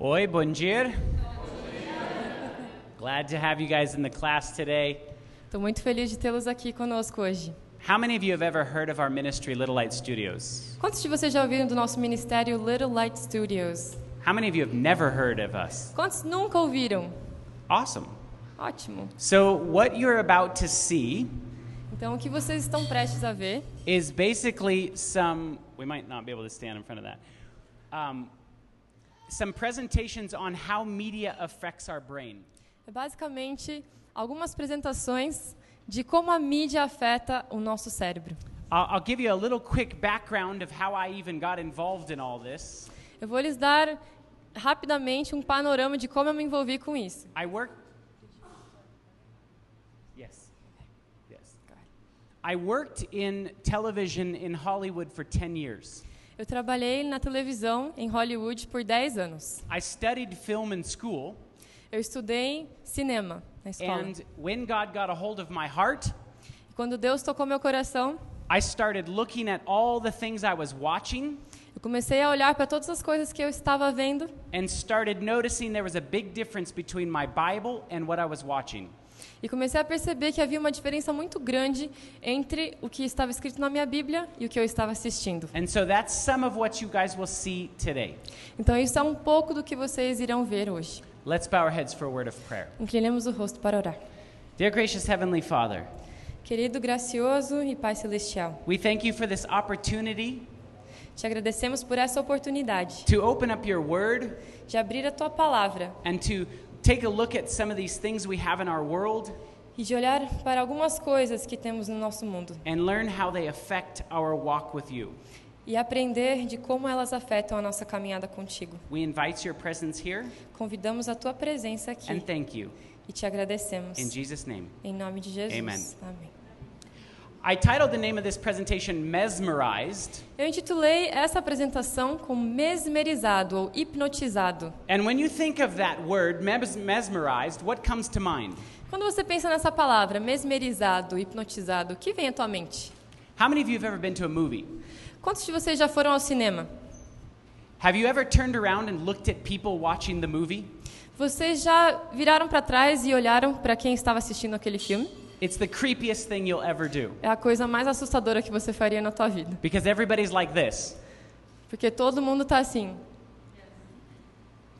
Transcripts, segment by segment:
Oi, bom dia. Glad to have you guys in the class today. Estou muito feliz de tê-los aqui conosco hoje. How many of you have ever heard of our ministry, Little Light Studios? Quantos de vocês já ouviram do nosso ministério Little Light Studios? How many of you have never heard of us? Quantos nunca ouviram? Awesome. Ótimo. So, what you're about to see Então, o que vocês estão prestes a ver is basically some, we might not be able to stand in front of that, um, some presentations on how media affects our brain. é basicamente algumas apresentações de como a mídia afeta o nosso cérebro. I'll, give you a little quick background of how I even got involved in all this. Eu vou lhes dar rapidamente um panorama de como eu me envolvi com isso. I work. Yes. Yes. I worked in television in Hollywood for 10 years. Eu trabalhei na televisão em Hollywood por 10 anos. I studied film in school, Eu estudei cinema na escola. and when God got a hold of my heart, E quando Deus tocou meu coração, I started looking at all the things I was watching eu comecei a olhar para todas as coisas que eu estava vendo and started noticing there was a big difference between my Bible and what I was watching. E comecei a perceber que havia uma diferença muito grande entre o que estava escrito na minha Bíblia e o que eu estava assistindo. And so that's some of what you guys will see today. Então isso é um pouco do que vocês irão ver hoje. Let's bow our heads for a word of prayer. Inclinemos o rosto para orar. Dear gracious Heavenly Father, Querido gracioso e Pai celestial, we thank you for this opportunity te agradecemos por essa oportunidade to open up your word de abrir a tua palavra and to take a look at some of these things we have in our world e de olhar para algumas coisas que temos no nosso mundo and learn how they affect our walk with you. e aprender de como elas afetam a nossa caminhada contigo. We invite your presence here Convidamos a tua presença and aqui thank you. e te agradecemos. In Jesus' name. Em nome de Jesus. Amen. Amém. I titled the name of this presentation Mesmerized. Eu intitulei essa apresentação como mesmerizado ou hipnotizado. And when you think of that word, mes- mesmerized, what comes to mind? Quando você pensa nessa palavra, mesmerizado, hipnotizado, o que vem à tua mente? How many of you have ever been to a movie? Quantos de vocês já foram ao cinema? Have you ever turned around and looked at people watching the movie? Vocês já viraram para trás e olharam para quem estava assistindo aquele filme? It's the creepiest thing you'll ever do É a coisa mais assustadora que você faria na tua vida. because everybody's like this, Porque todo mundo está assim,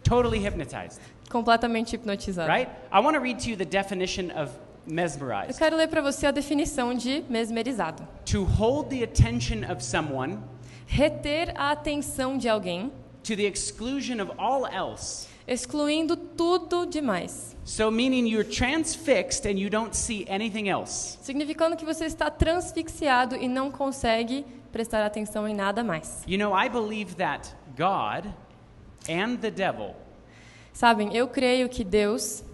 totally hypnotized, completamente hipnotizado. right? I want to read to you the definition of Eu mesmerized. quero ler para você a definição de mesmerizado. To hold the attention of someone Reter a atenção de alguém, to the exclusion of all else. Excluindo tudo demais. So, meaning you're transfixed and you don't see anything else. Significando que você está transfixiado e não consegue prestar atenção em nada mais. You know, I believe that God and the devil Sabem, eu creio que Deus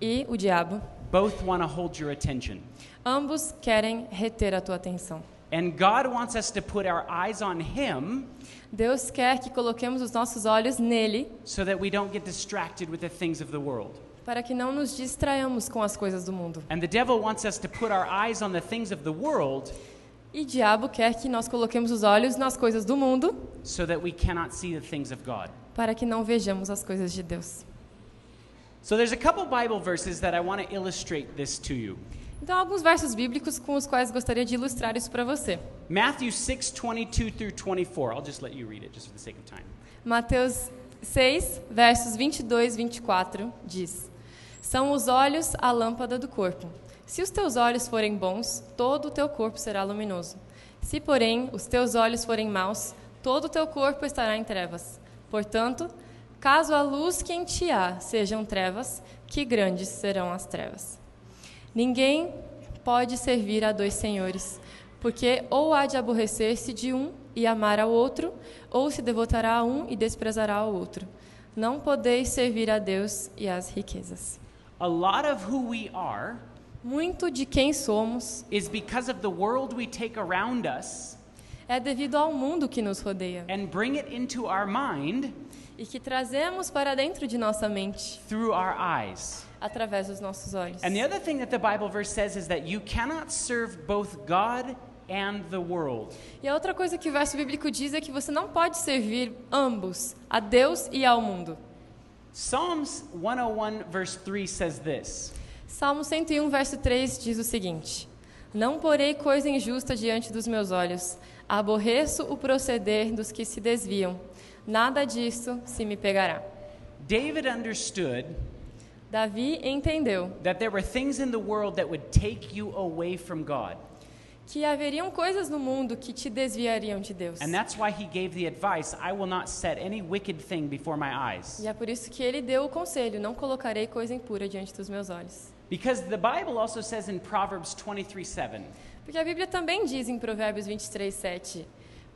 e o diabo, both want to hold your attention. ambos querem reter a tua atenção. And God wants us to put our eyes on Him Deus quer que coloquemos os nossos olhos nele so that we don't get distracted with the things of the world. para que não nos distraiamos com as coisas do mundo. And the devil wants us to put our eyes on the things of the world E o diabo quer que nós coloquemos os olhos nas coisas do mundo so that we cannot see the things of God. para que não vejamos as coisas de Deus. So there's a couple Bible verses that I want to illustrate this to you. Então, alguns versos bíblicos com os quais gostaria de ilustrar isso para você. Matthew 6, 22 through 24. I'll just let you read it just for the sake of time. Mateus 6, versos 22 e 24 diz: São os olhos a lâmpada do corpo. Se os teus olhos forem bons, todo o teu corpo será luminoso. Se, porém, os teus olhos forem maus, todo o teu corpo estará em trevas. Portanto, caso a luz que em ti há sejam trevas, que grandes serão as trevas. Ninguém pode servir a dois senhores, porque ou há de aborrecer-se de um e amar ao outro, ou se devotará a um e desprezará ao outro. Não podeis servir a Deus e às riquezas. A lot of who we are Muito de quem somos is because of the world we take around us é devido ao mundo que nos rodeia and bring it into our mind e que trazemos para dentro de nossa mente through our eyes. Através dos nossos olhos. And the other thing that the Bible verse says is that you cannot serve both God and the world. E a outra coisa que o verso bíblico diz é que você não pode servir ambos, a Deus e ao mundo. Psalms 101, verse 3 says this Salmo 101, verso 3 diz o seguinte: Não porei coisa injusta diante dos meus olhos, aborreço o proceder dos que se desviam. Nada disso se me pegará. David understood Davi entendeu that there were things in the world that would take you away from God. que haveriam coisas no mundo que te desviariam de Deus. And that's why he gave the advice I will not set any wicked thing before my eyes. E é por isso que ele deu o conselho: não colocarei coisa impura diante dos meus olhos. Because the Bible also says in Proverbs 23 7, Porque a Bíblia também diz em Provérbios 23, 7: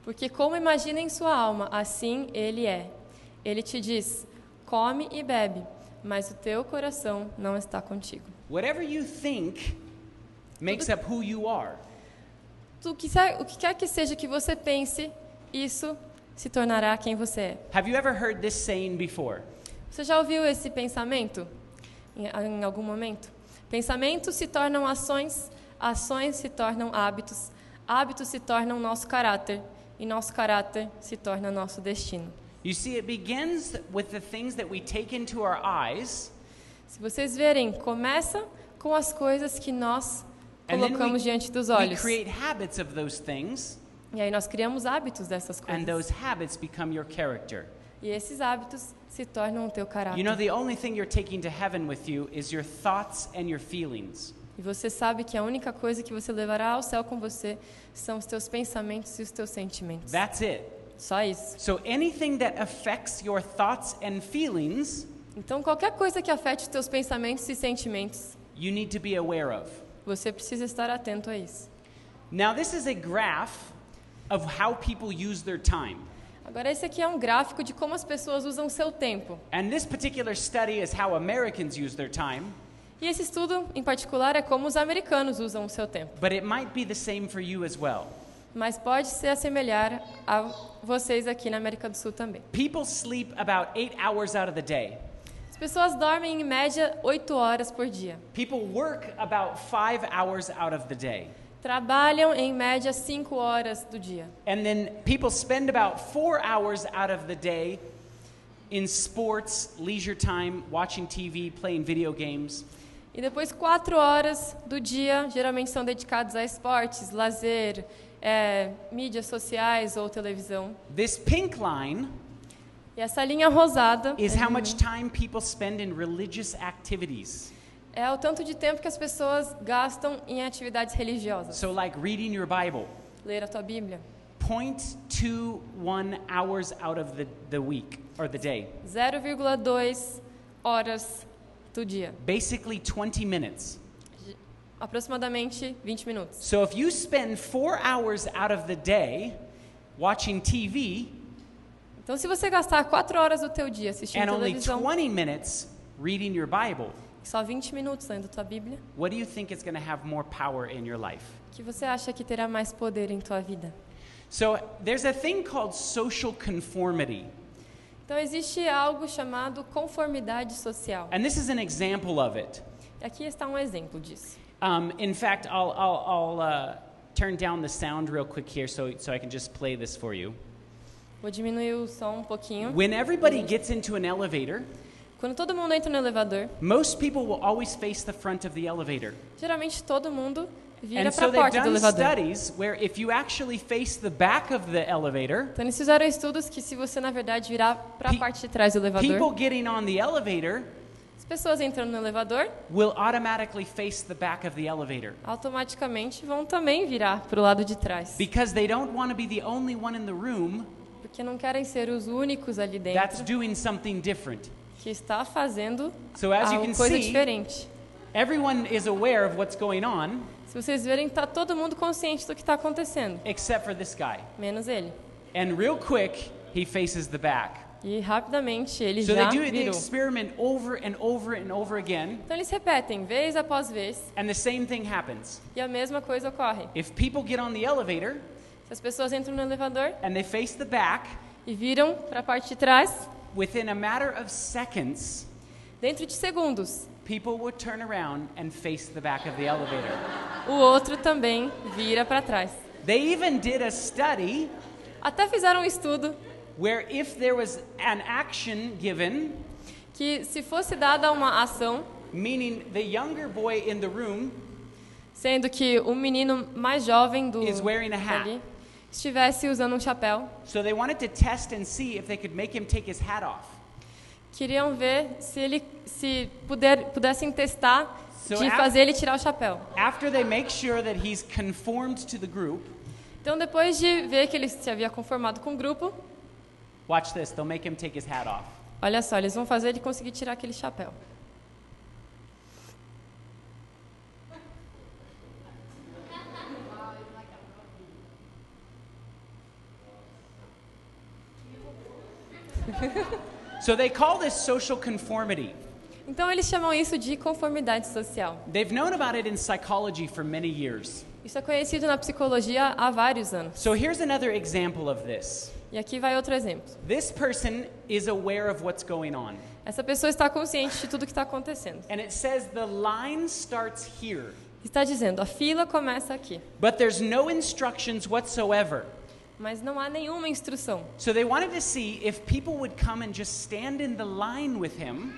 Porque como imagina em sua alma, assim ele é. Ele te diz: come e bebe, mas o teu coração não está contigo. whatever you think makes up who you are. Tu, que o que quer que seja que você pense, isso se tornará quem você é. Have you ever heard this saying before? Você já ouviu esse pensamento em, em algum momento? Pensamentos se tornam ações, ações se tornam hábitos, hábitos se tornam nosso caráter e nosso caráter se torna nosso destino. You see, it begins with the things that we take into our eyes, Se vocês verem, começa com as coisas que nós and colocamos we, diante dos we olhos. create habits of those things, E aí nós criamos hábitos dessas and coisas. those habits become your character. E esses hábitos se tornam o teu caráter. You know, the only thing you're taking to heaven with you is your thoughts and your feelings. E você sabe que a única coisa que você levará ao céu com você são os teus pensamentos e os teus sentimentos. That's it. Só isso. So anything that affects your thoughts and feelings, Então, qualquer coisa que afete os teus pensamentos e sentimentos, you need to be aware of. você precisa estar atento a isso. Now, this is a graph of how people use their time. Agora, esse aqui é um gráfico de como as pessoas usam o seu tempo. And this particular study is how Americans use their time, E esse estudo, em particular, é como os americanos usam o seu tempo. but it might be the same for you as well. Mas pode se assemelhar a vocês aqui na América do Sul também. People sleep about eight hours out of the day. As pessoas dormem em média 8 horas por dia. People work about five hours out of the day. Trabalham em média 5 horas do dia. And then people spend about four hours out of the day in sports, leisure time, watching TV, playing video games. E depois, 4 horas do dia geralmente são dedicados a esportes, lazer, é, mídias sociais ou televisão. This pink line E essa linha rosada is how much time people spend in religious activities. é o tanto de tempo que as pessoas gastam em atividades religiosas. So, like reading your Bible, Ler a tua Bíblia. 0.21 hours out of the, the week or the day. 0,2 horas do dia. Basically, 20 minutes. Aproximadamente 20 minutos. So, if you spend four hours out of the day watching TV Então, se você gastar 4 horas do teu dia assistindo and only televisão 20 minutes reading your Bible, só 20 minutos lendo tua Bíblia, what do you think is going to have more power in your life? que você acha que terá mais poder em tua vida? So, there's a thing called social conformity. Então, existe algo chamado conformidade social. And this is an example of it. Aqui está um exemplo disso. Um, in fact, I'll, I'll, I'll uh, turn down the sound real quick here so, so I can just play this for you. Vou diminuir o som um pouquinho. When everybody gets into an elevator, Quando todo mundo entra no elevador, most people will always face the front of the elevator. geralmente todo mundo vira And para so a they've porta do done elevador. studies where if you actually face the back of the elevator, Então, eles fizeram estudos que se você, na verdade, virar para a parte de trás do elevador, people getting on the elevator as pessoas entrando no elevador will automatically face the back of the elevator automaticamente vão também virar para o lado de trás. because they don't want to be the only one in the room Porque não querem ser os únicos ali that's dentro doing something different. que está fazendo So as you algo can coisa see, diferente. everyone is aware of what's going on Se vocês verem, está todo mundo consciente do que está acontecendo, except for this guy. menos ele. And real quick, he faces the back. E rapidamente ele So já they do the virou. experiment over and over and over again, Então eles repetem vez após vez and the same thing happens. e a mesma coisa ocorre. If people get on the elevator Se as pessoas entram no elevador and they face the back, e viram para a parte de trás, within a matter of seconds, dentro de segundos, people would turn around and face the back of the elevator. o outro também vira para trás. They even did a study Até fizeram um estudo where if there was an action given, que se fosse dada uma ação, meaning the younger boy in the room sendo que o menino mais jovem do Is wearing a hat. ali estivesse usando um chapéu, So they wanted to test and see if they could make him take his hat off. Queriam ver se ele se puder, pudessem testar So de fazer ele tirar o chapéu. After they make sure that he's conformed to the group, Então, depois de ver que ele se havia conformado com o grupo, watch this, they'll make him take his hat off. olha só, eles vão fazer ele conseguir tirar aquele chapéu. So they call this social conformity. Então, eles chamam isso de conformidade social. They've known about it in psychology for many years. Isso é conhecido na psicologia há vários anos. So here's another example of this. E aqui vai outro exemplo. This person is aware of what's going on. Essa pessoa está consciente de tudo que está acontecendo. And it says the line starts here, Está dizendo, a fila começa aqui. but there's no instructions whatsoever. Mas não há nenhuma instrução. So they wanted to see if people would come and just stand in the line with him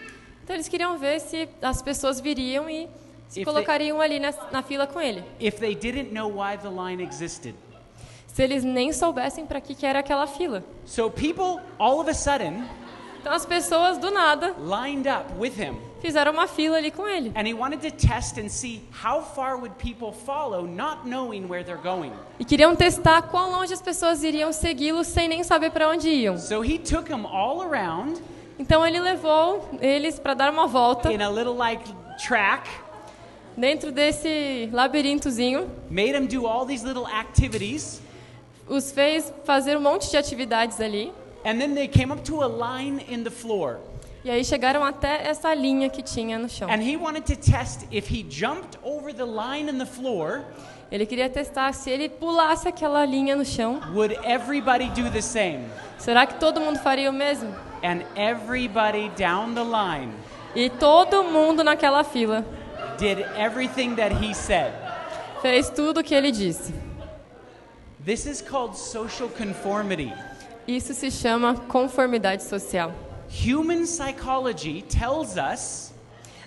Então eles queriam ver se as pessoas viriam e se If colocariam ali na, na fila com ele. if they didn't know why the line existed. Se eles nem soubessem para que, que era aquela fila. So people, all of a sudden, Então as pessoas, do nada, lined up with him. Fizeram uma fila ali com ele. And he wanted to test and see how far would people follow, not knowing where they're going. E queriam testar quão longe as pessoas iriam segui-lo sem nem saber para onde iam. So he took them all around Então ele levou eles para dar uma volta in a little like track, dentro desse labirintozinho, made them do all these little activities, os fez fazer um monte de atividades ali. and then they came up to a line in the floor. E aí chegaram até essa linha que tinha no chão. And he wanted to test if he jumped over the line in the floor, Ele queria testar se ele pulasse aquela linha no chão, would everybody do the same? será que todo mundo faria o mesmo? And everybody down the line E todo mundo naquela fila did everything that he said. fez tudo o que ele disse. This is called social conformity. Isso se chama conformidade social. Human psychology tells us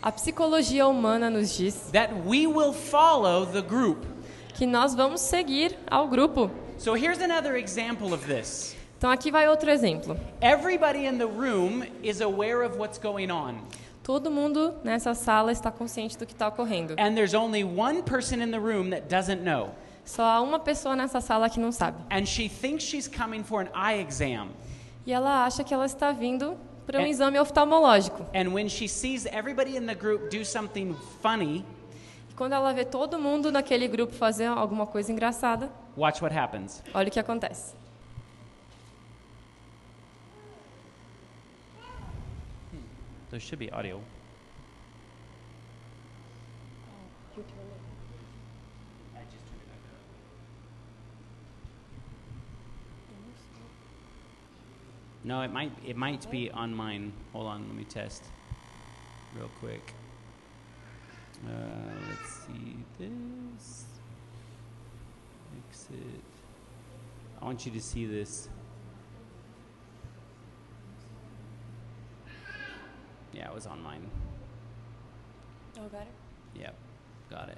A psicologia humana nos diz that we will follow the group. que nós vamos seguir ao grupo. So here's another example of this. Então aqui vai outro exemplo. Everybody in the room is aware of what's going on. Todo mundo nessa sala está consciente do que está ocorrendo. And there's only one person in the room that doesn't know. Só há uma pessoa nessa sala que não sabe. And she thinks she's coming for an eye exam. E ela acha que ela está vindo para um exame oftalmológico. And when she sees everybody in the group do something funny, E quando ela vê todo mundo naquele grupo fazer alguma coisa engraçada, watch what happens. olha o que acontece. There should be audio. No, it might it might be on mine. Hold on, let me test real quick. Uh, let's see this. Exit. I want you to see this. Yeah, it was on mine. Oh, got it. Yep, got it.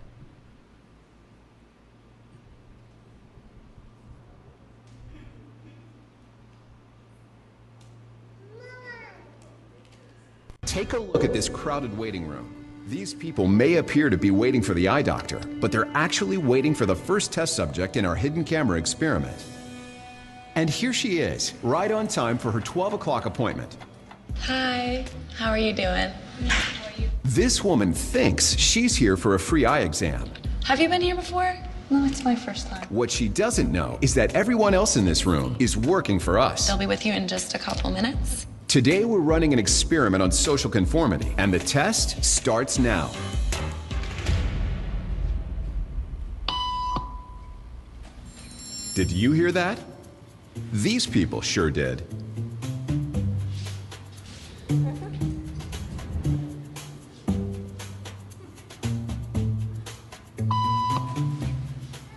Take a look at this crowded waiting room. These people may appear to be waiting for the eye doctor, but they're actually waiting for the first test subject in our hidden camera experiment. And here she is, right on time for her 12 o'clock appointment. Hi, how are you doing? This woman thinks she's here for a free eye exam. Have you been here before? No, it's my first time. What she doesn't know is that everyone else in this room is working for us. They'll be with you in just a couple minutes. Today, we're running an experiment on social conformity, and the test starts now. Did you hear that? These people sure did.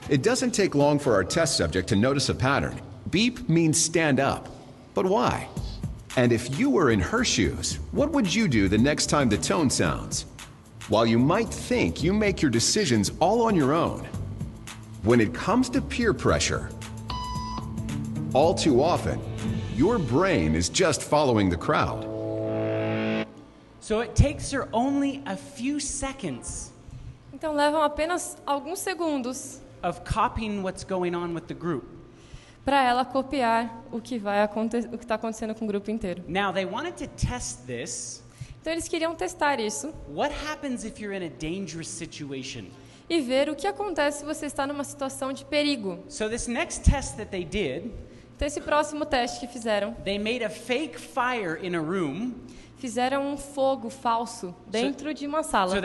It doesn't take long for our test subject to notice a pattern. Beep means stand up. But why? And if you were in her shoes, what would you do the next time the tone sounds? While you might think you make your decisions all on your own, when it comes to peer pressure, all too often, your brain is just following the crowd. So it takes her only a few seconds Então levam apenas alguns segundos of copying what's going on with the group. Para ela copiar o que vai aconte- o que está acontecendo com o grupo inteiro. Now, they wanted to test this. Então eles queriam testar isso What happens if you're in a dangerous situation? e ver o que acontece se você está numa situação de perigo. So, this next test that they did, Então esse próximo teste que fizeram, they made a fake fire in a room fizeram um fogo falso dentro de uma sala so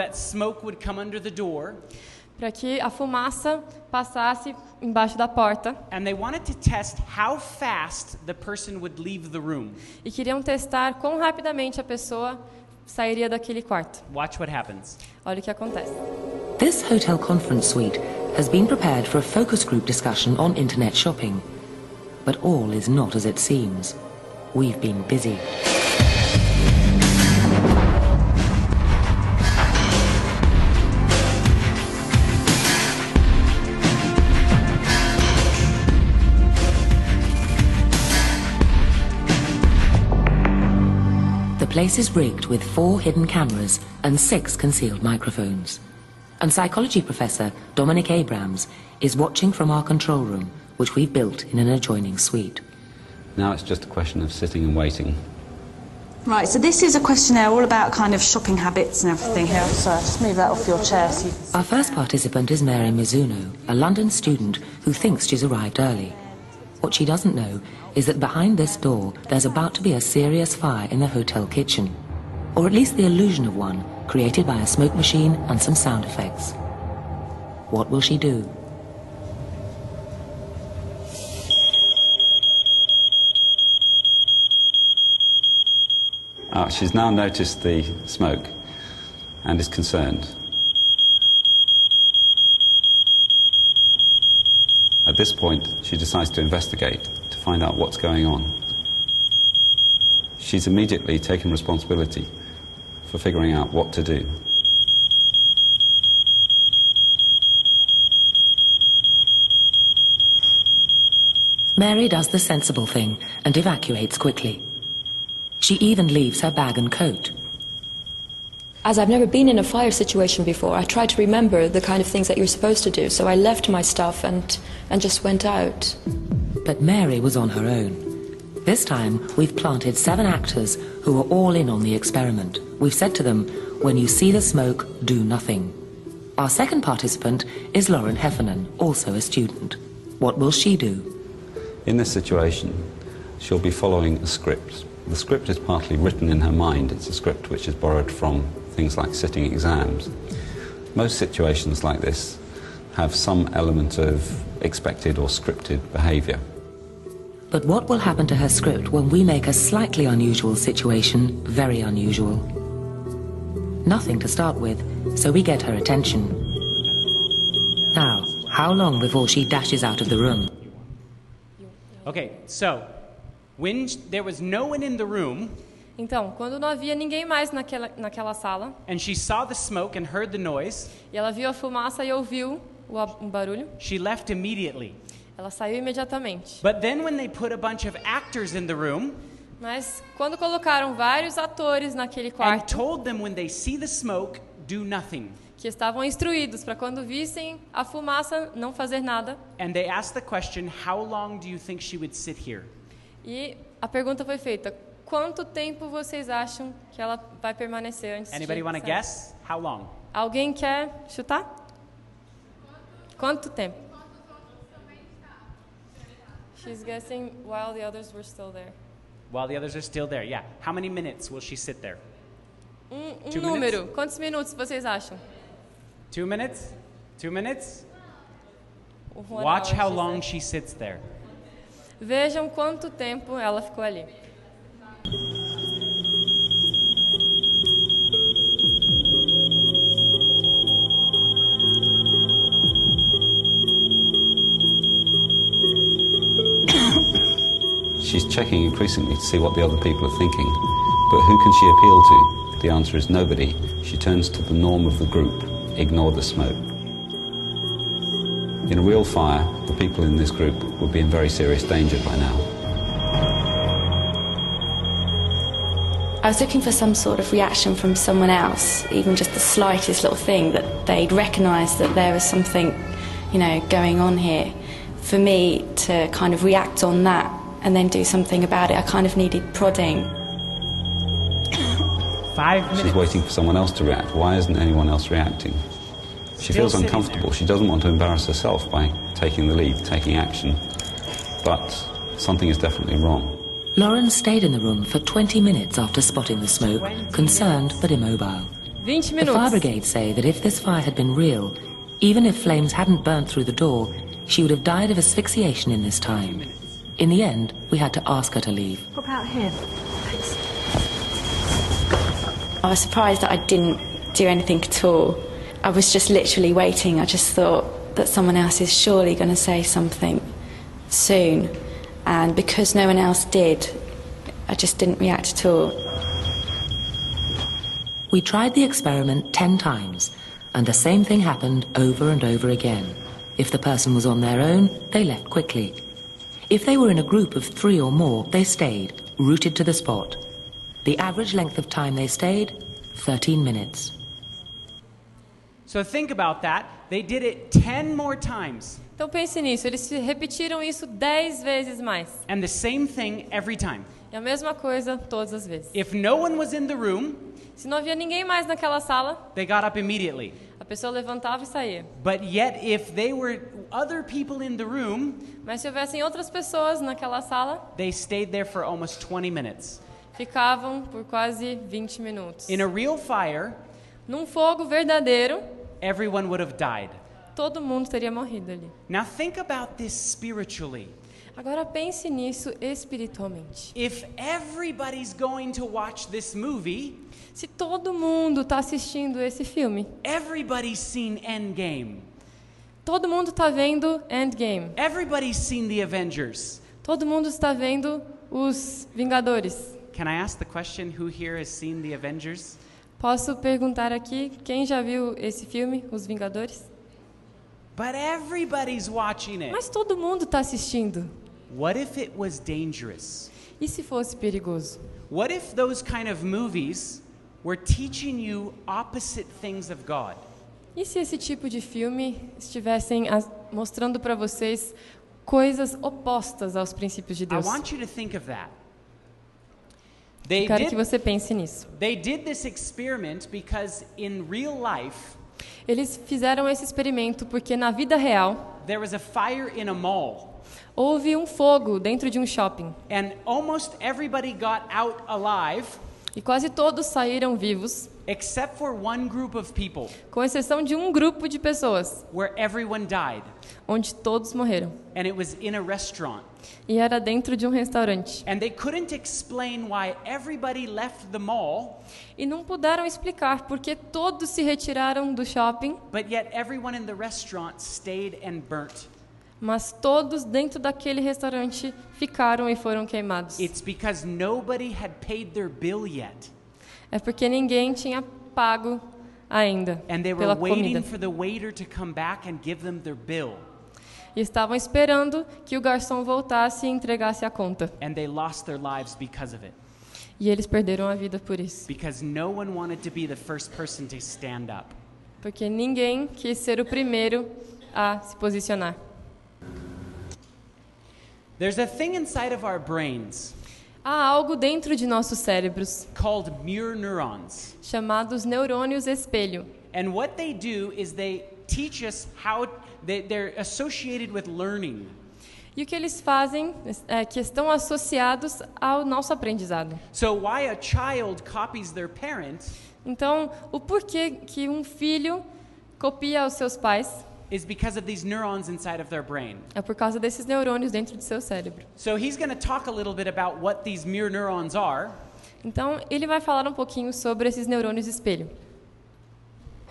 para que a fumaça passasse embaixo da porta And they wanted to test how fast the person would leave the room. e queriam testar quão rapidamente a pessoa sairia daquele quarto. Watch what happens. Olha o que acontece. This hotel conference suite has been prepared for a focus group discussion on internet shopping. But all is not as it seems. We've been busy. Place is rigged with four hidden cameras and six concealed microphones. And psychology professor Dominic Abrams is watching from our control room, which we've built in an adjoining suite. Now it's just a question of sitting and waiting. Right, so this is a questionnaire all about kind of shopping habits and everything here. Sorry, just move that off your chair so you can Our first participant is Mary Mizuno, a London student who thinks she's arrived early. What she doesn't know is that behind this door there's about to be a serious fire in the hotel kitchen. Or at least the illusion of one, created by a smoke machine and some sound effects. What will she do? Ah, she's now noticed the smoke and is concerned. At this point, she decides to investigate to find out what's going on. She's immediately taken responsibility for figuring out what to do. Mary does the sensible thing and evacuates quickly. She even leaves her bag and coat. As I've never been in a fire situation before, I tried to remember the kind of things that you're supposed to do. So I left my stuff and, and just went out. But Mary was on her own. This time, we've planted seven actors who are all in on the experiment. We've said to them, when you see the smoke, do nothing. Our second participant is Lauren Heffernan, also a student. What will she do? In this situation, she'll be following a script. The script is partly written in her mind. It's a script which is borrowed from things like sitting exams. Most situations like this have some element of expected or scripted behaviour. But what will happen to her script when we make a slightly unusual situation very unusual? Nothing to start with, so we get her attention. Now, how long before she dashes out of the room? Okay, so when there was no one in the room Então, quando não havia ninguém mais naquela, naquela sala, and she saw the smoke and heard the noise, e ela viu a fumaça e ouviu o, barulho, she left immediately. ela saiu imediatamente. But then when they put a bunch of actors in the room Mas quando colocaram vários atores naquele and quarto, told them when they see the smoke, do nothing. que estavam instruídos para quando vissem a fumaça não fazer nada, And they asked the question, how long do you think she would sit here? e a pergunta foi feita: quanto tempo vocês acham que ela vai permanecer antes Anybody de want to guess? How long? Alguém quer chutar? Quanto tempo? She's guessing while the others were still there. While the others are still there, yeah. How many minutes will she sit there? Um, um número. Quantos minutos vocês acham? Two minutes? Two minutes? Watch how long she sits there. Vejam quanto tempo ela ficou ali. She's checking increasingly to see what the other people are thinking. But who can she appeal to? The answer is nobody. She turns to the norm of the group ignore the smoke. In a real fire, the people in this group would be in very serious danger by now. I was looking for some sort of reaction from someone else, even just the slightest little thing that they'd recognise that there was something, you know, going on here. For me to kind of react on that and then do something about it, I kind of needed prodding. Five minutes. She's waiting for someone else to react. Why isn't anyone else reacting? She Still feels uncomfortable. She doesn't want to embarrass herself by taking the lead, taking action. But something is definitely wrong. Lauren stayed in the room for 20 minutes after spotting the smoke, concerned but immobile. 20 The fire minutos. brigade say that if this fire had been real, even if flames hadn't burnt through the door, she would have died of asphyxiation in this time. In the end, we had to ask her to leave. What about him? I was surprised that I didn't do anything at all. I was just literally waiting. I just thought that someone else is surely going to say something soon. And because no one else did, I just didn't react at all. We tried the experiment 10 times, and the same thing happened over and over again. If the person was on their own, they left quickly. If they were in a group of three or more, they stayed, rooted to the spot. The average length of time they stayed, 13 minutes. So think about that. They did it 10 more times. Então pense nisso, eles repetiram isso 10 vezes mais. And the same thing every time. É a mesma coisa todas as vezes. If no one was in the room, Se não havia ninguém mais naquela sala, they got up immediately. a pessoa levantava e saía. But yet, if they were other people in the room, Mas se houvessem outras pessoas naquela sala, they stayed there for almost 20 minutes. ficavam por quase 20 minutos. In a real fire, Num fogo verdadeiro, everyone would have died. Todo mundo teria morrido ali. Now, think about this spiritually. Agora pense nisso espiritualmente. If everybody's going to watch this movie, Se todo mundo está assistindo esse filme, everybody's seen Endgame, todo mundo está vendo Endgame, everybody's seen the Avengers. todo mundo está vendo os Vingadores. Can I ask the question who here has seen the Avengers? Posso perguntar aqui quem já viu esse filme, Os Vingadores? But everybody's watching it. Mas todo mundo está assistindo. What if it was dangerous? E se fosse perigoso? What if those kind of movies were teaching you opposite things of God? E se esse tipo de filme estivessem as- mostrando para vocês coisas opostas aos princípios de I Deus? want you to think of that. They quero que did, você pense nisso. they did this experiment because in real life, Eles fizeram esse experimento porque na vida real there was a fire in a mall, houve um fogo dentro de um shopping and almost everybody got out alive e quase todos saíram vivos, except for one group of people com exceção de um grupo de pessoas, where everyone died. onde todos morreram. And it was in a restaurant. E era dentro de um restaurante. And they couldn't explain why everybody left the mall, E não puderam explicar porque todos se retiraram do shopping, but yet everyone in the restaurant stayed and burnt. mas todos dentro daquele restaurante ficaram e foram queimados. It's because nobody had paid their bill yet. É porque ninguém tinha pago ainda And they were pela waiting comida. for the waiter to come back and give them their bill. E estavam esperando que o garçom voltasse e entregasse a conta. And they lost their lives because of it. E eles perderam a vida por isso. Because no one wanted to be the first person to stand up. Porque ninguém quis ser o primeiro a se posicionar. There's a thing inside of our brains Há algo dentro de nossos cérebros called mirror neurons. chamados neurônios espelho. And what they do is they teach us how they, they're associated with learning. E o que eles fazem é que estão associados ao nosso aprendizado. So why a child copies their parent Então, o porquê que um filho copia os seus pais is because of these neurons inside of their brain. é por causa desses neurônios dentro do seu cérebro. So he's going to talk a little bit about what these mirror neurons are. Então, ele vai falar um pouquinho sobre esses neurônios espelho.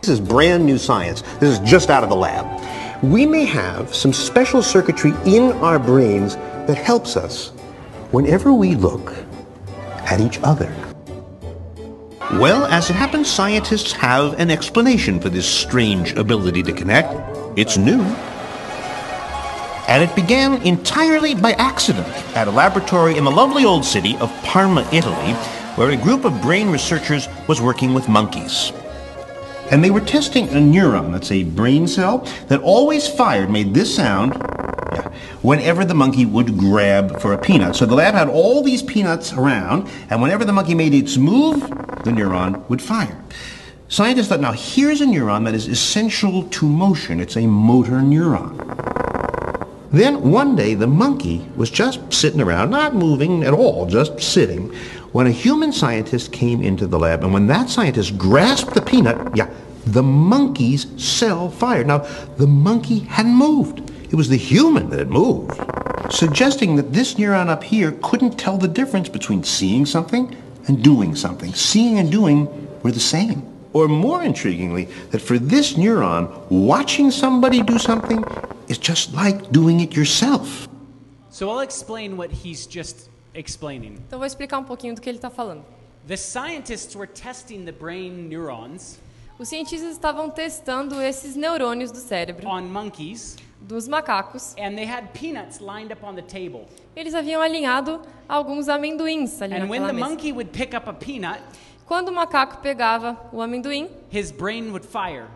This is brand new science. This is just out of the lab. We may have some special circuitry in our brains that helps us whenever we look at each other. Well, as it happens, scientists have an explanation for this strange ability to connect. It's new. And it began entirely by accident at a laboratory in the lovely old city of Parma, Italy, where a group of brain researchers was working with monkeys. And they were testing a neuron, that's a brain cell, that always fired, made this sound, whenever the monkey would grab for a peanut. So the lab had all these peanuts around, and whenever the monkey made its move, the neuron would fire. Scientists thought, now here's a neuron that is essential to motion. It's a motor neuron. Then one day the monkey was just sitting around, not moving at all, just sitting, when a human scientist came into the lab. And when that scientist grasped the peanut, yeah, the monkey's cell fired. Now, the monkey hadn't moved. It was the human that had moved, suggesting that this neuron up here couldn't tell the difference between seeing something and doing something. Seeing and doing were the same. Or more intriguingly, that for this neuron, watching somebody do something is just like doing it yourself. So I'll explain what he's just explaining. Então, vou explicar um pouquinho do que ele está falando. The scientists were testing the brain neurons Os cientistas estavam testando esses neurônios do cérebro on monkeys, dos macacos. and they had peanuts lined up on the table. Eles haviam alinhado alguns amendoins ali And when the mesa. monkey would pick up a peanut, Quando o macaco pegava o amendoim, his brain would fire.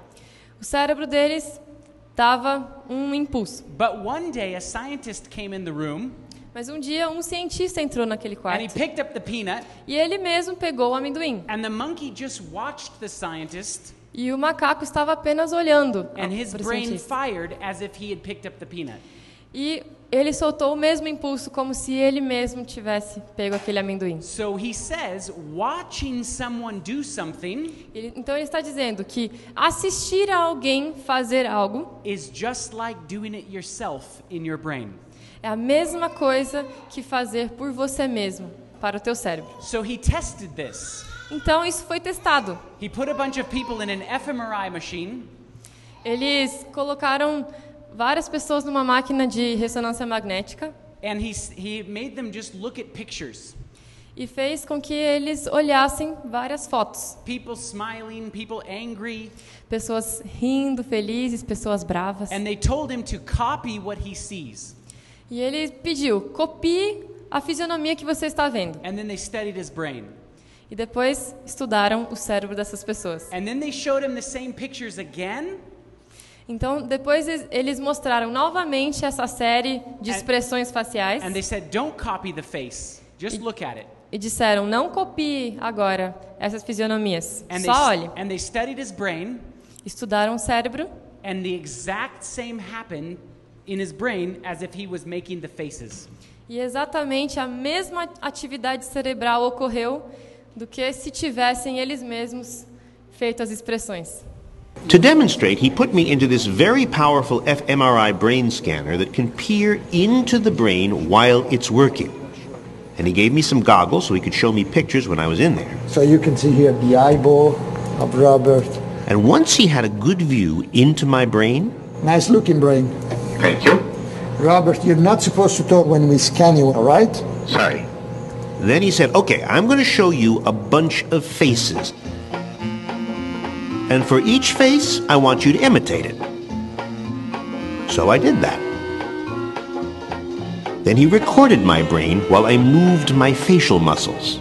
o cérebro deles dava um impulso. But one day, a scientist came in the room Mas um dia um cientista entrou naquele and he quarto picked up the peanut, e ele mesmo pegou o amendoim. and the monkey just watched the scientist, E o macaco estava apenas olhando and his brain fired as if he had picked up the peanut. E ele soltou o mesmo impulso, como se ele mesmo tivesse pego aquele amendoim. So he says, watching someone do something Ele- então ele está dizendo que assistir a alguém fazer algo is just like doing it yourself in your brain. É a mesma coisa que fazer por você mesmo, para o teu cérebro. So he tested this. Então isso foi testado. He put a bunch of people in an fMRI machine, Eles colocaram várias pessoas numa máquina de ressonância magnética and he, he made them just look at pictures. e fez com que eles olhassem várias fotos. People smiling, people angry, Pessoas rindo, felizes, pessoas bravas. and they told him to copy what he sees. E ele pediu: copie a fisionomia que você está vendo. And then they studied his brain. E depois estudaram o cérebro dessas pessoas. And then they showed him the same pictures again, Então, depois eles- mostraram novamente essa série de expressões faciais and they said, Don't copy the face, just look at it. e disseram: não copie agora essas fisionomias, And they, só olhe. and they studied his brain, Estudaram o cérebro and the exact same happened in his brain as if he was making the faces. e exatamente a mesma atividade cerebral ocorreu do que se tivessem eles mesmos feito as expressões. To demonstrate, he put me into this very powerful fMRI brain scanner that can peer into the brain while it's working. And he gave me some goggles so he could show me pictures when I was in there. So you can see here the eyeball of Robert. And once he had a good view into my brain, Nice looking brain. Thank you. Robert, you're not supposed to talk when we scan you, all right? Sorry. Then he said, okay, I'm going to show you a bunch of faces. And for each face, I want you to imitate it. So I did that. Then he recorded my brain while I moved my facial muscles.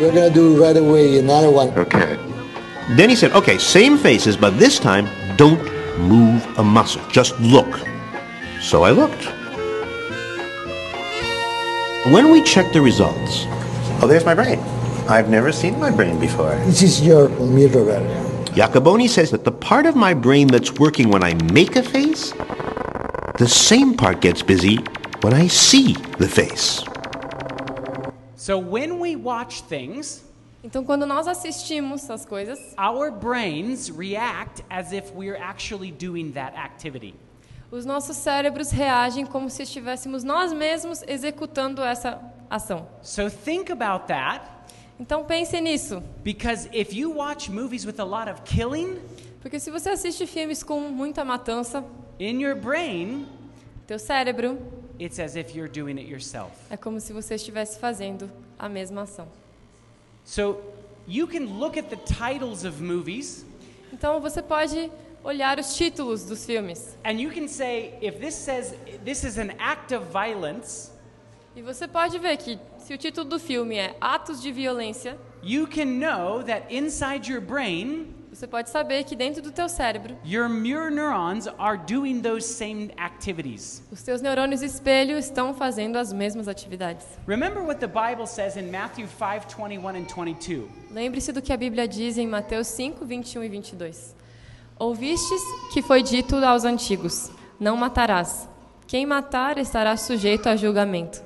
We're gonna do right away another one. Okay. Then he said, okay, same faces, but this time don't move a muscle. Just look. So I looked. When we checked the results, oh, there's my brain. I've never seen my brain before. This is your mirror. Jacoboni says that the part of my brain that's working when I make a face, the same part gets busy when I see the face. So when we watch things, Então, quando nós assistimos as coisas, our brains react as if we're actually doing that activity. os nossos cérebros reagem como se estivéssemos nós mesmos executando essa ação. So think about that Então pense nisso, because if you watch movies with a lot of killing, porque se você assiste filmes com muita matança, in your brain, teu cérebro it's as if you're doing it yourself. é como se você estivesse fazendo a mesma ação. So you can look at the titles of movies. Então você pode olhar os títulos dos filmes. And you can say if this says this is an act of violence, e você pode ver que se o título do filme é Atos de Violência, you can know that inside your brain você pode saber que dentro do teu cérebro your mirror neurons are doing those same activities. os teus neurônios espelho estão fazendo as mesmas atividades. Remember what the Bible says in Matthew 5:21 and 22. Lembre-se do que a Bíblia diz em Mateus 5, 21 e 22. Ouvistes que foi dito aos antigos: Não matarás. Quem matar estará sujeito a julgamento.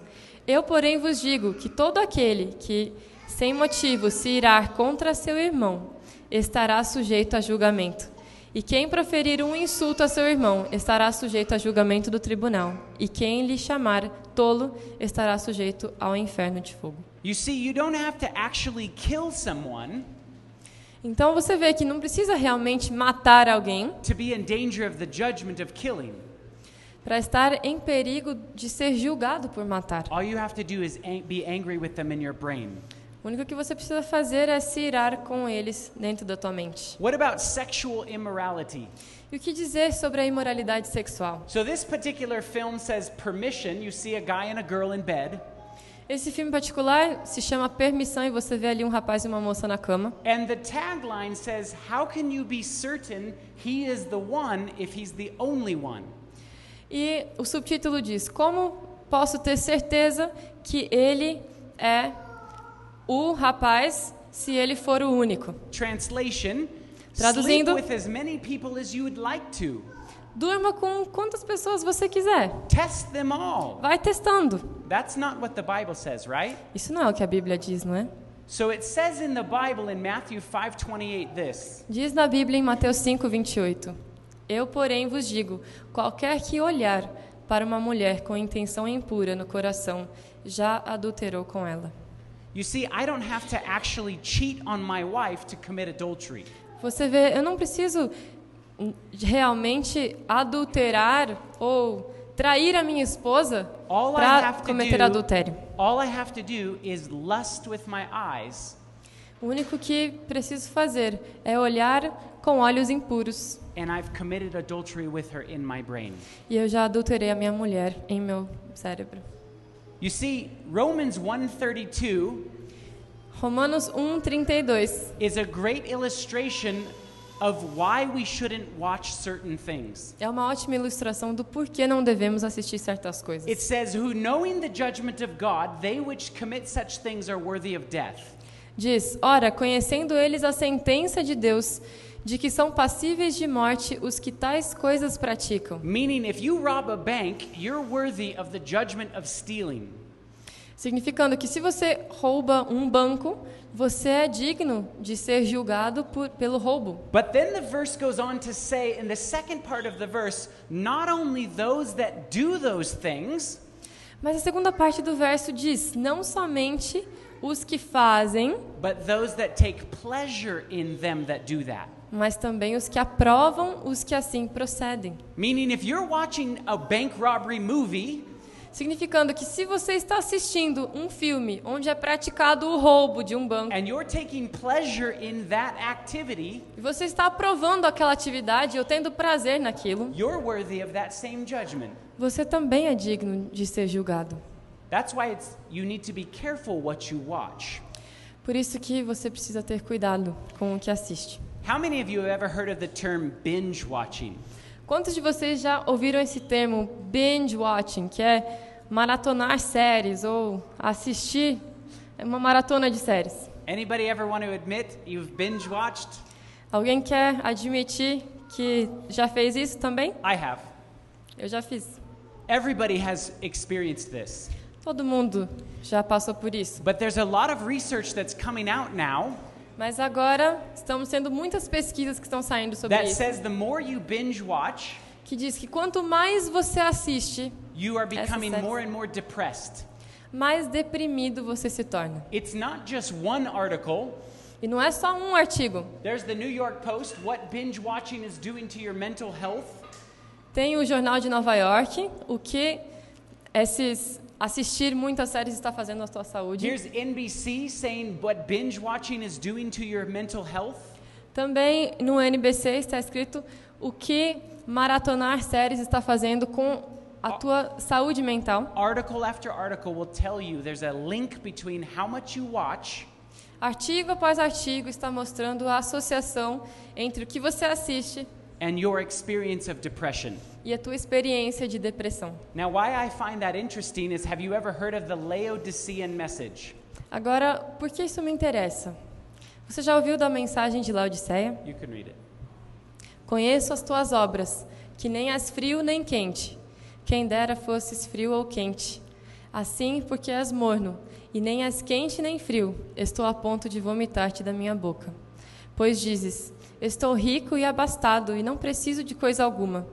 Eu, porém, vos digo que todo aquele que, sem motivo, se irá contra seu irmão, estará sujeito a julgamento. E quem proferir um insulto a seu irmão estará sujeito a julgamento do tribunal. E quem lhe chamar tolo estará sujeito ao inferno de fogo. You see, you don't have to actually kill someone Então você vê que não precisa realmente matar alguém to be in danger of the judgment of killing. para estar em perigo de ser julgado por matar. All you have to do is be angry with them in your brain. O único que você precisa fazer é se irar com eles dentro da tua mente. What about sexual immorality? E o que dizer sobre a imoralidade sexual? So this particular film says permission. You see a guy and a girl in bed, Esse filme particular se chama Permissão e você vê ali um rapaz e uma moça na cama. and the tagline says, "How can you be certain he is the one if he's the only one?" E o subtítulo diz: Como posso ter certeza que ele é o rapaz se ele for o único? Translation: Traduzindo. Sleep with as many people as you would like to. Durma com quantas pessoas você quiser. Test them all. Vai testando. That's not what the Bible says, right? Isso não é o que a Bíblia diz, não é? So it says in the Bible in Matthew 5:28 this. Diz na Bíblia em Mateus 5, 28. Eu, porém, vos digo: qualquer que olhar para uma mulher com intenção impura no coração, já adulterou com ela. You see, I don't have to actually cheat on my wife to commit adultery. Você vê, eu não preciso realmente adulterar ou trair a minha esposa para cometer do, adultério. all I have to do is lust with my eyes O único que preciso fazer é olhar com olhos impuros. and I've committed adultery with her in my brain. E eu já adulterei a minha mulher em meu cérebro. You see, Romans 132 Romanos 1:32 is a great illustration of why we shouldn't watch certain things. é uma ótima ilustração do porquê não devemos assistir certas coisas. It says, Who knowing the judgment of God, they which commit such things are worthy of death. Diz: Ora, conhecendo eles a sentença de Deus, de que são passíveis de morte os que tais coisas praticam. Meaning, if you rob a bank, you're worthy of the judgment of stealing. Significando que se você rouba um banco, você é digno de ser julgado por, pelo roubo. But then the verse goes on to say, in the second part of the verse, not only those that do those things, Mas a segunda parte do verso diz: não somente os que fazem, but those that take pleasure in them that do that. Mas também os que aprovam os que assim procedem. Meaning, if you're watching a bank robbery movie, Significando que se você está assistindo um filme onde é praticado o roubo de um banco activity, e você está aprovando aquela atividade ou tendo prazer naquilo, you're worthy of that same judgment. você também é digno de ser julgado. That's why it's, you need to be careful what you watch. Por isso que você precisa ter cuidado com o que assiste. How many of you have ever heard of the term binge watching? Quantos de vocês já ouviram esse termo binge watching, que é maratonar séries ou assistir uma maratona de séries? Anybody ever want to admit you've binge watched? Alguém quer admitir que já fez isso também? I have. Eu já fiz. Everybody has experienced this. Todo mundo já passou por isso. But there's a lot of research that's coming out now Mas agora estamos tendo muitas pesquisas que estão saindo sobre that isso, says the more you binge watch, que diz que quanto mais você assiste, you are Essas becoming séries. more and more depressed. mais deprimido você se torna. It's not just one article. E não é só um artigo. There's the New York Post, what binge watching is doing to your mental health. Tem o Jornal de Nova York, o que esses assistir muitas séries está fazendo a tua saúde. Here's NBC saying what binge watching is doing to your mental health. Também no NBC está escrito o que maratonar séries está fazendo com a tua saúde mental. Article after article will tell you there's a link between how much you watch Artigo após artigo está mostrando a associação entre o que você assiste and your experience of depression. e a tua experiência de depressão. Now, why I find that interesting is have you ever heard of the Laodicean message? Agora, por que isso me interessa? Você já ouviu da mensagem de Laodiceia? You can read it. Conheço as tuas obras, que nem és frio nem quente. Quem dera fosses frio ou quente. Assim, porque és morno, e nem és quente nem frio, estou a ponto de vomitar-te da minha boca. Pois dizes: Estou rico e abastado, e não preciso de coisa alguma.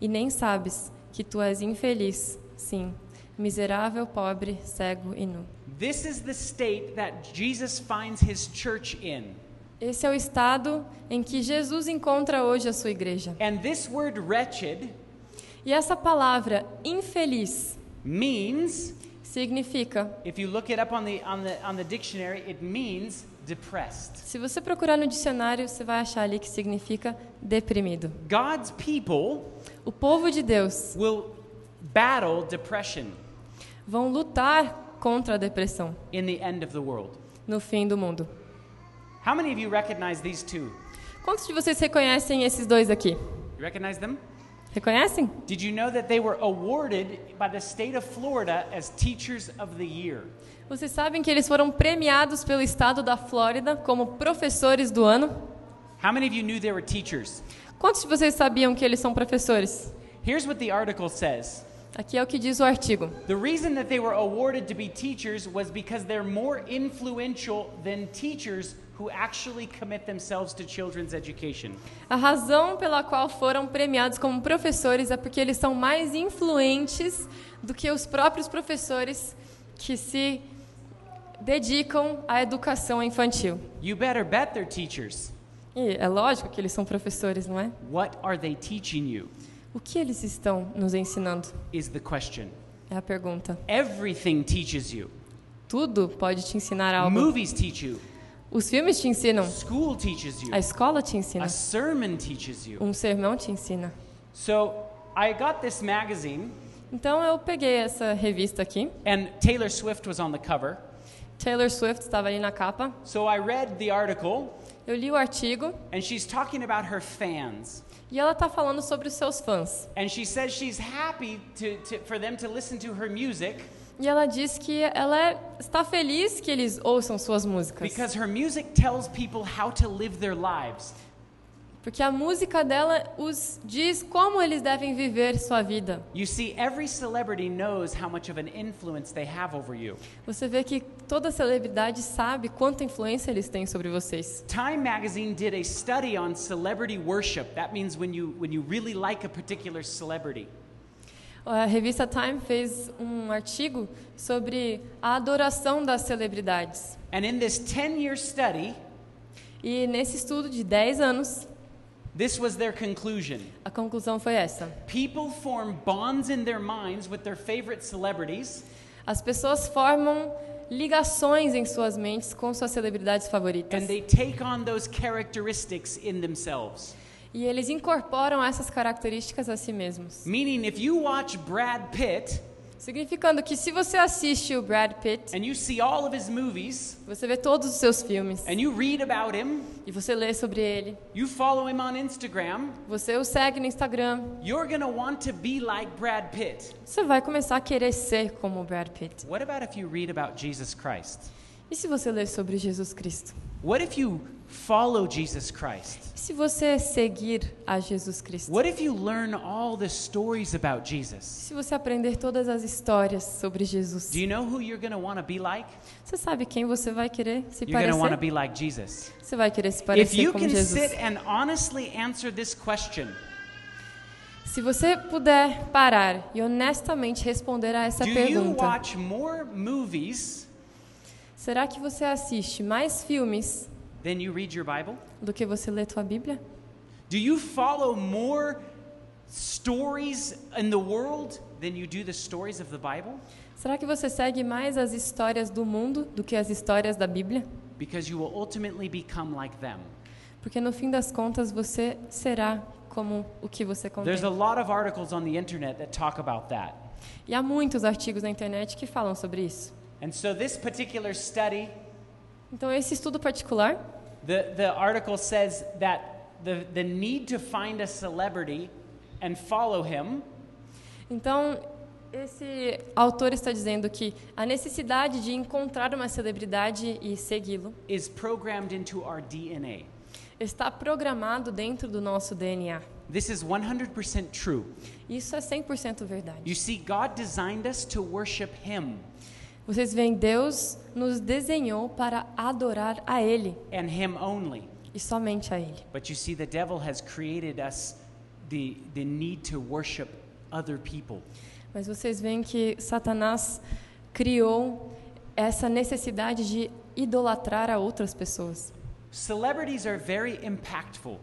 E nem sabes que tu és infeliz, sim, miserável, pobre, cego e nu. This is the state that Jesus finds his church in. Esse é o estado em que Jesus encontra hoje a sua igreja. And this word wretched E essa palavra infeliz means, significa, if you look it up on the, on the, on the dictionary, it means depressed. se você procurar no dicionário, você vai achar ali que significa deprimido. God's people O povo de Deus will battle depression vão lutar contra a depressão in the end of the world. no fim do mundo. How many of you recognize these two? Quantos de vocês reconhecem esses dois aqui? You recognize them? Reconhecem? Did you know that they were awarded by the state of Florida as Teachers of the Year? Vocês sabem que eles foram premiados pelo estado da Flórida como professores do ano? How many of you knew they were teachers? Quantos de vocês sabiam que eles são professores? Here's what the article says. Aqui é o que diz o artigo. The reason that they were awarded to be teachers was because they're more influential than teachers who actually commit themselves to children's education. A razão pela qual foram premiados como professores é porque eles são mais influentes do que os próprios professores que se dedicam à educação infantil. You better bet they're teachers. E é lógico que eles são professores, não é? What are they teaching you? O que eles estão nos ensinando? Is the question. É a pergunta. Everything teaches you. Tudo pode te ensinar algo. Movies teach you. Os filmes te ensinam. School teaches you. A escola te ensina. A sermon teaches you. Um sermão te ensina. So I got this magazine, Então eu peguei essa revista aqui. and Taylor Swift was on the cover. Taylor Swift estava ali na capa. So I read the article, Eu li o artigo and she's talking about her fans. e ela está falando sobre os seus fãs. And she says she's happy to, to, for them to listen to her music E ela diz que ela é- está feliz que eles ouçam suas músicas. because her music tells people how to live their lives. Porque a música dela os diz como eles devem viver sua vida. You see, every celebrity knows how much of an influence they have over you. Você vê que toda celebridade sabe quanta influência eles têm sobre vocês. Time magazine did a study on celebrity worship. That means when you, when you really like a particular celebrity. A revista Time fez um artigo sobre a adoração das celebridades. And in this 10 year study, E nesse estudo de 10 anos, this was their conclusion. a conclusão foi essa. People form bonds in their minds with their favorite celebrities, As pessoas formam ligações em suas mentes com suas celebridades and favoritas. they take on those characteristics in themselves. E eles incorporam essas características a si mesmos. Meaning, if you watch Brad Pitt Significando que se você assiste o Brad Pitt, and you see all of his movies, você vê todos os seus filmes and you read about him, e você lê sobre ele, you follow him on Instagram, você o segue no Instagram, you're to want to be like Brad Pitt. você vai começar a querer ser como o Brad Pitt. What about if you read about Jesus Christ? E se você ler sobre Jesus Cristo? What if you follow Jesus Christ? Se você seguir a Jesus Cristo? What if you learn all the stories about Jesus? se você aprender todas as histórias sobre Jesus? Do you know who you're going to want to be like? Você sabe quem você vai querer se You're going to want to parecer? be like Jesus. Você vai querer se If parecer you como can Jesus. sit and honestly answer this question, Se você puder parar e honestamente responder a essa do you pergunta, watch more movies será que você assiste mais filmes than you read your Bible? do que você lê tua Bíblia? Do you follow more stories in the world than you do the stories of the Bible? Será que você segue mais as histórias do mundo do que as histórias da Bíblia? Because you will ultimately become like them. Porque no fim das contas você será como o que você contém. There's a lot of articles on the internet that talk about that. E há muitos artigos na internet que falam sobre isso. And so this particular study, Então esse estudo particular, the, the article says that the, the need to find a celebrity and follow him então esse autor está dizendo que a necessidade de encontrar uma celebridade e segui-lo is programmed into our DNA. está programado dentro do nosso DNA. This is 100% true. Isso é 100% verdade. You see, God designed us to worship Him Vocês veem, Deus nos desenhou para adorar a Ele and Him only. e somente a Ele. But you see, the devil has created us the, the need to worship other people. Mas vocês veem que Satanás criou essa necessidade de idolatrar a outras pessoas. Celebrities are very impactful.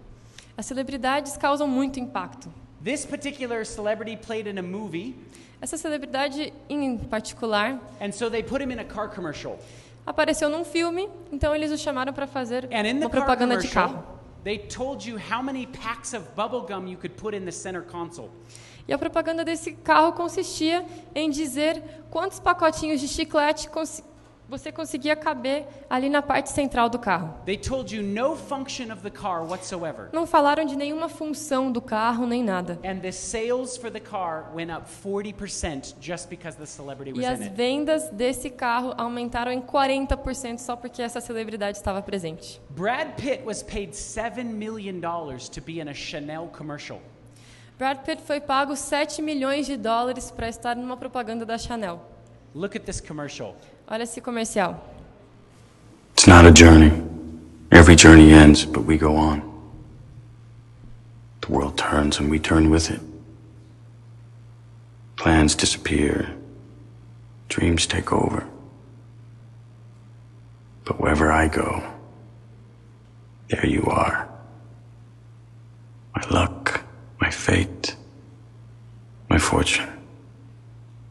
As celebridades causam muito impacto. This particular celebrity played in a movie, Essa celebridade em particular and so they put him in a car commercial. apareceu num filme, então eles o chamaram para fazer And in the uma propaganda de carro. they told you how many packs of bubble gum you could put in the center console. E a propaganda desse carro consistia em dizer quantos pacotinhos de chiclete você conseguia caber ali na parte central do carro. They told you no function of the car whatsoever. Não falaram de nenhuma função do carro nem nada. And the sales for the car went up 40% just because the celebrity was E as vendas desse carro aumentaram em 40% só porque essa celebridade estava presente. Brad Pitt was paid $7 million to be in a Chanel commercial. Brad Pitt foi pago 7 milhões de dólares para estar numa propaganda da Chanel. Look at this commercial. Olha esse comercial. It's not a journey. Every journey ends, but we go on. The world turns and we turn with it. Plans disappear. Dreams take over. But wherever I go, there you are. My luck, my fate, my fortune.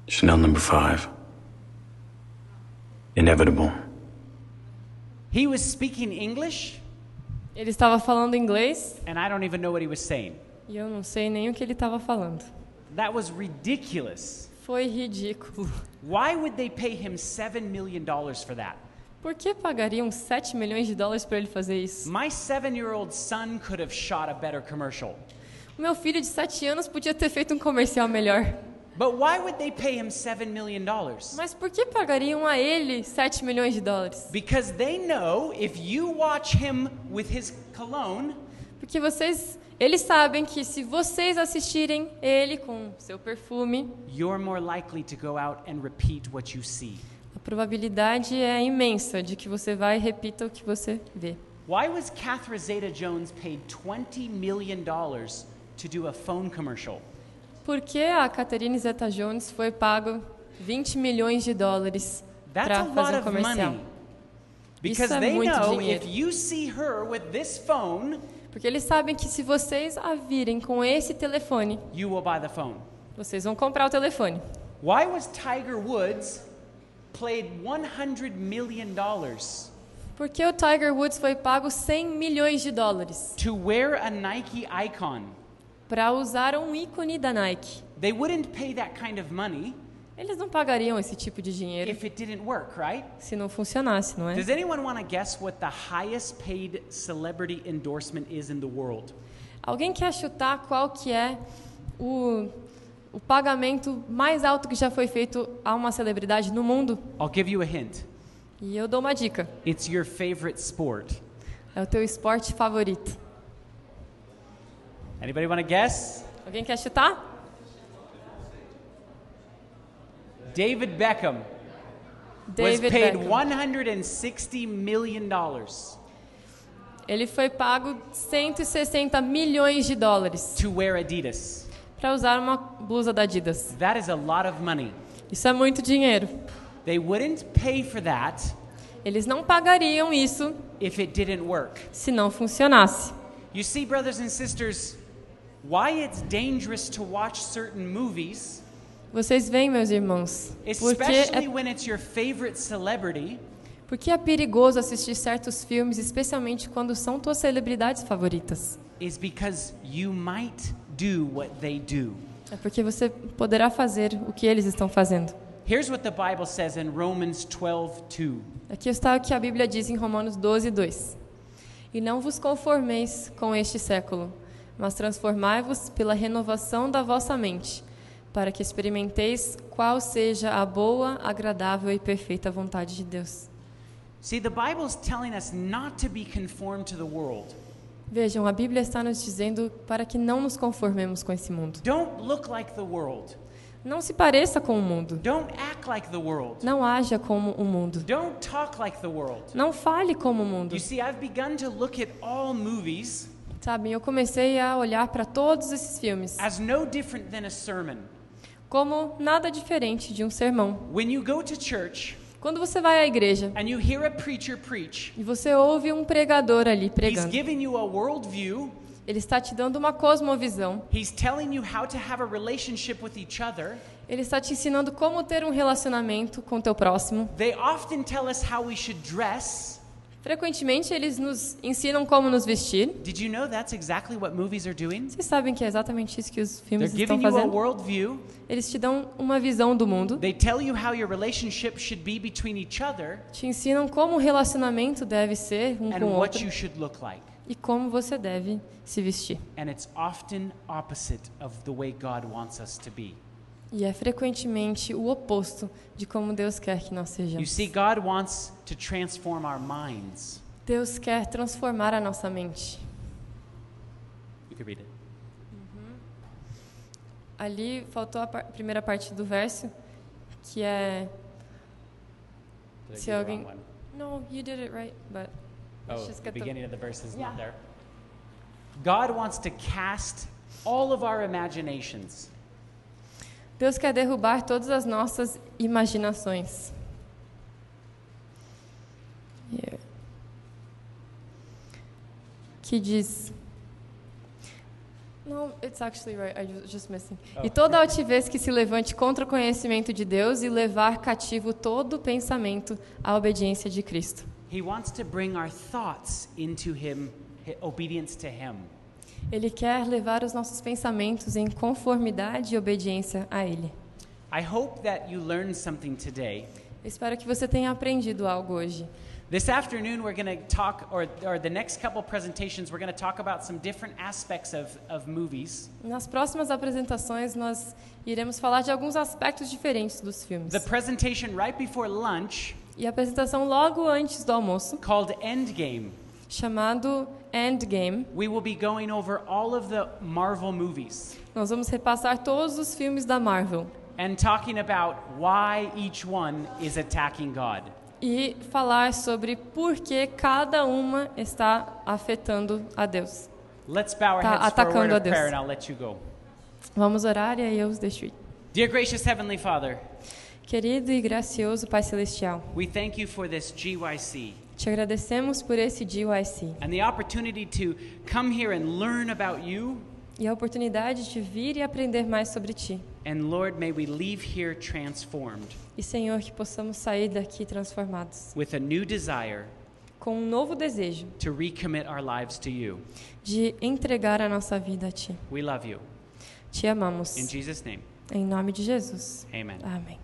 Chanel number five. Inevitable. He was speaking English, Ele estava falando inglês and I don't even know what he was saying. e eu não sei nem o que ele estava falando. That was ridiculous. Foi ridículo. Why would they pay him $7 million for that? Por que pagariam 7 milhões de dólares para ele fazer isso? My seven year old son could have shot a better commercial. O meu filho de 7 anos podia ter feito um comercial melhor. But why would they pay him $7 million? Mas por que pagariam a ele 7 milhões de dólares? Because they know if you watch him with his cologne, Porque vocês, eles sabem que se vocês assistirem ele com seu perfume, you're more likely to go out and repeat what you see. a probabilidade é imensa de que você vai e repita o que você vê. Why was Catherine Zeta Jones paid $20 million to do a phone commercial? Por que a Catherine Zeta-Jones foi pago 20 milhões de dólares para fazer um comercial? money. Because Isso é muito dinheiro. phone, Porque eles sabem que se vocês a virem com esse telefone, you will buy the phone. vocês vão comprar o telefone. Why was Tiger Woods paid $100 million Por que o Tiger Woods foi pago 100 milhões de dólares to wear a Nike icon? Para usar um ícone da Nike? They wouldn't pay that kind of money Eles não pagariam esse tipo de dinheiro if it didn't work, right? se não funcionasse, não é? Does anyone want to guess what the highest paid celebrity endorsement is in the world? Alguém quer chutar qual que é o, o pagamento mais alto que já foi feito a uma celebridade no mundo? I'll give you a hint. E eu dou uma dica. It's your favorite sport. É o teu esporte favorito. Anybody want to guess? Alguém quer chutar? David Beckham was David paid Beckham. 160 million dollars Ele foi pago 160 milhões de dólares to wear Adidas. para usar uma blusa da Adidas. That is a lot of money. Isso é muito dinheiro. They wouldn't pay for that Eles não pagariam isso if it didn't work. se não funcionasse. You see, brothers and sisters, why it's dangerous to watch certain movies, Vocês veem, meus irmãos, porque especially é, when it's your favorite celebrity, porque é perigoso assistir certos filmes, especialmente quando são tuas celebridades favoritas. is because you might do what they do. É porque você poderá fazer o que eles estão fazendo. Here's what the Bible says in Romans 12 2. Aqui está o que a Bíblia diz em Romanos 12, 2. E não vos conformeis com este século, mas transformai-vos pela renovação da vossa mente, para que experimenteis qual seja a boa, agradável e perfeita vontade de Deus. See, the Bible's telling us not to be conformed to the world. Vejam, a Bíblia está nos dizendo para que não nos conformemos com esse mundo. Don't look like the world. Não se pareça com o mundo. Don't act like the world. Não haja como o mundo. Don't talk like the world. Não fale como o mundo. You see, I've begun to look at all movies Sabe, eu comecei a olhar para todos esses filmes as no different than a sermon. como nada diferente de um sermão. When you go to church Quando você vai à igreja and you hear a preacher preach, e você ouve um pregador ali he's pregando, giving you a worldview. ele está te dando uma cosmovisão, He's telling you how to have a relationship with each other. ele está te ensinando como ter um relacionamento com o teu próximo. They often tell us how we should dress. Frequentemente eles nos ensinam como nos vestir. Did you know that's exactly what movies are doing? Vocês sabem que é exatamente isso que os They're filmes estão giving you a fazendo? worldview. Eles te dão uma visão do mundo, They tell you how your relationship should be between each other te ensinam como o relacionamento deve ser um and com o what outro you should look like. e como você deve se vestir. And it's often opposite of the way God wants us to be. E é frequentemente o oposto de como Deus quer que nós You sejamos. see, God wants to transform our minds. Deus quer transformar a nossa mente. You can read it. Ali faltou a par- primeira parte do verso, que é Did se alguém? No, you did it right, but Oh, the get the beginning of the verse is Yeah. not there. God wants to cast all of our imaginations. Deus quer derrubar todas as nossas imaginações. Que diz. No, it's actually right. I just missing. Oh. E toda altivez que se levante contra o conhecimento de Deus e levar cativo todo pensamento à obediência de Cristo. He wants to bring our thoughts into Him, hi- obedience to Him. Ele quer levar os nossos pensamentos em conformidade e obediência a Ele. I hope that you learned something today. Espero que você tenha aprendido algo hoje. This afternoon, we're going to talk, or, or the next couple presentations, we're going to talk about some different aspects of, of movies. Nas próximas apresentações, nós iremos falar de alguns aspectos diferentes dos filmes. The presentation right before lunch, E a apresentação logo antes do almoço, called Endgame, chamado Endgame, we will be going over all of the Marvel movies nós vamos repassar todos os filmes da Marvel and talking about why each one is attacking God. e falar sobre por que cada uma está afetando a Deus. Let's bow our Tá heads for a atacando a of prayer Deus. and I'll let you go. Vamos orar e aí eu os deixo ir. Dear gracious Heavenly Father, Querido e gracioso Pai Celestial, we thank you for this GYC te agradecemos por esse GYC and the opportunity to come here and learn about you. e a oportunidade de vir e aprender mais sobre Ti. And Lord, may we leave here transformed E, Senhor, que possamos sair daqui transformados, with a new desire com um novo desejo to recommit our lives to you. de entregar a nossa vida a Ti. We love you. Te amamos. In Jesus' name, Em nome de Jesus. amen. Amém.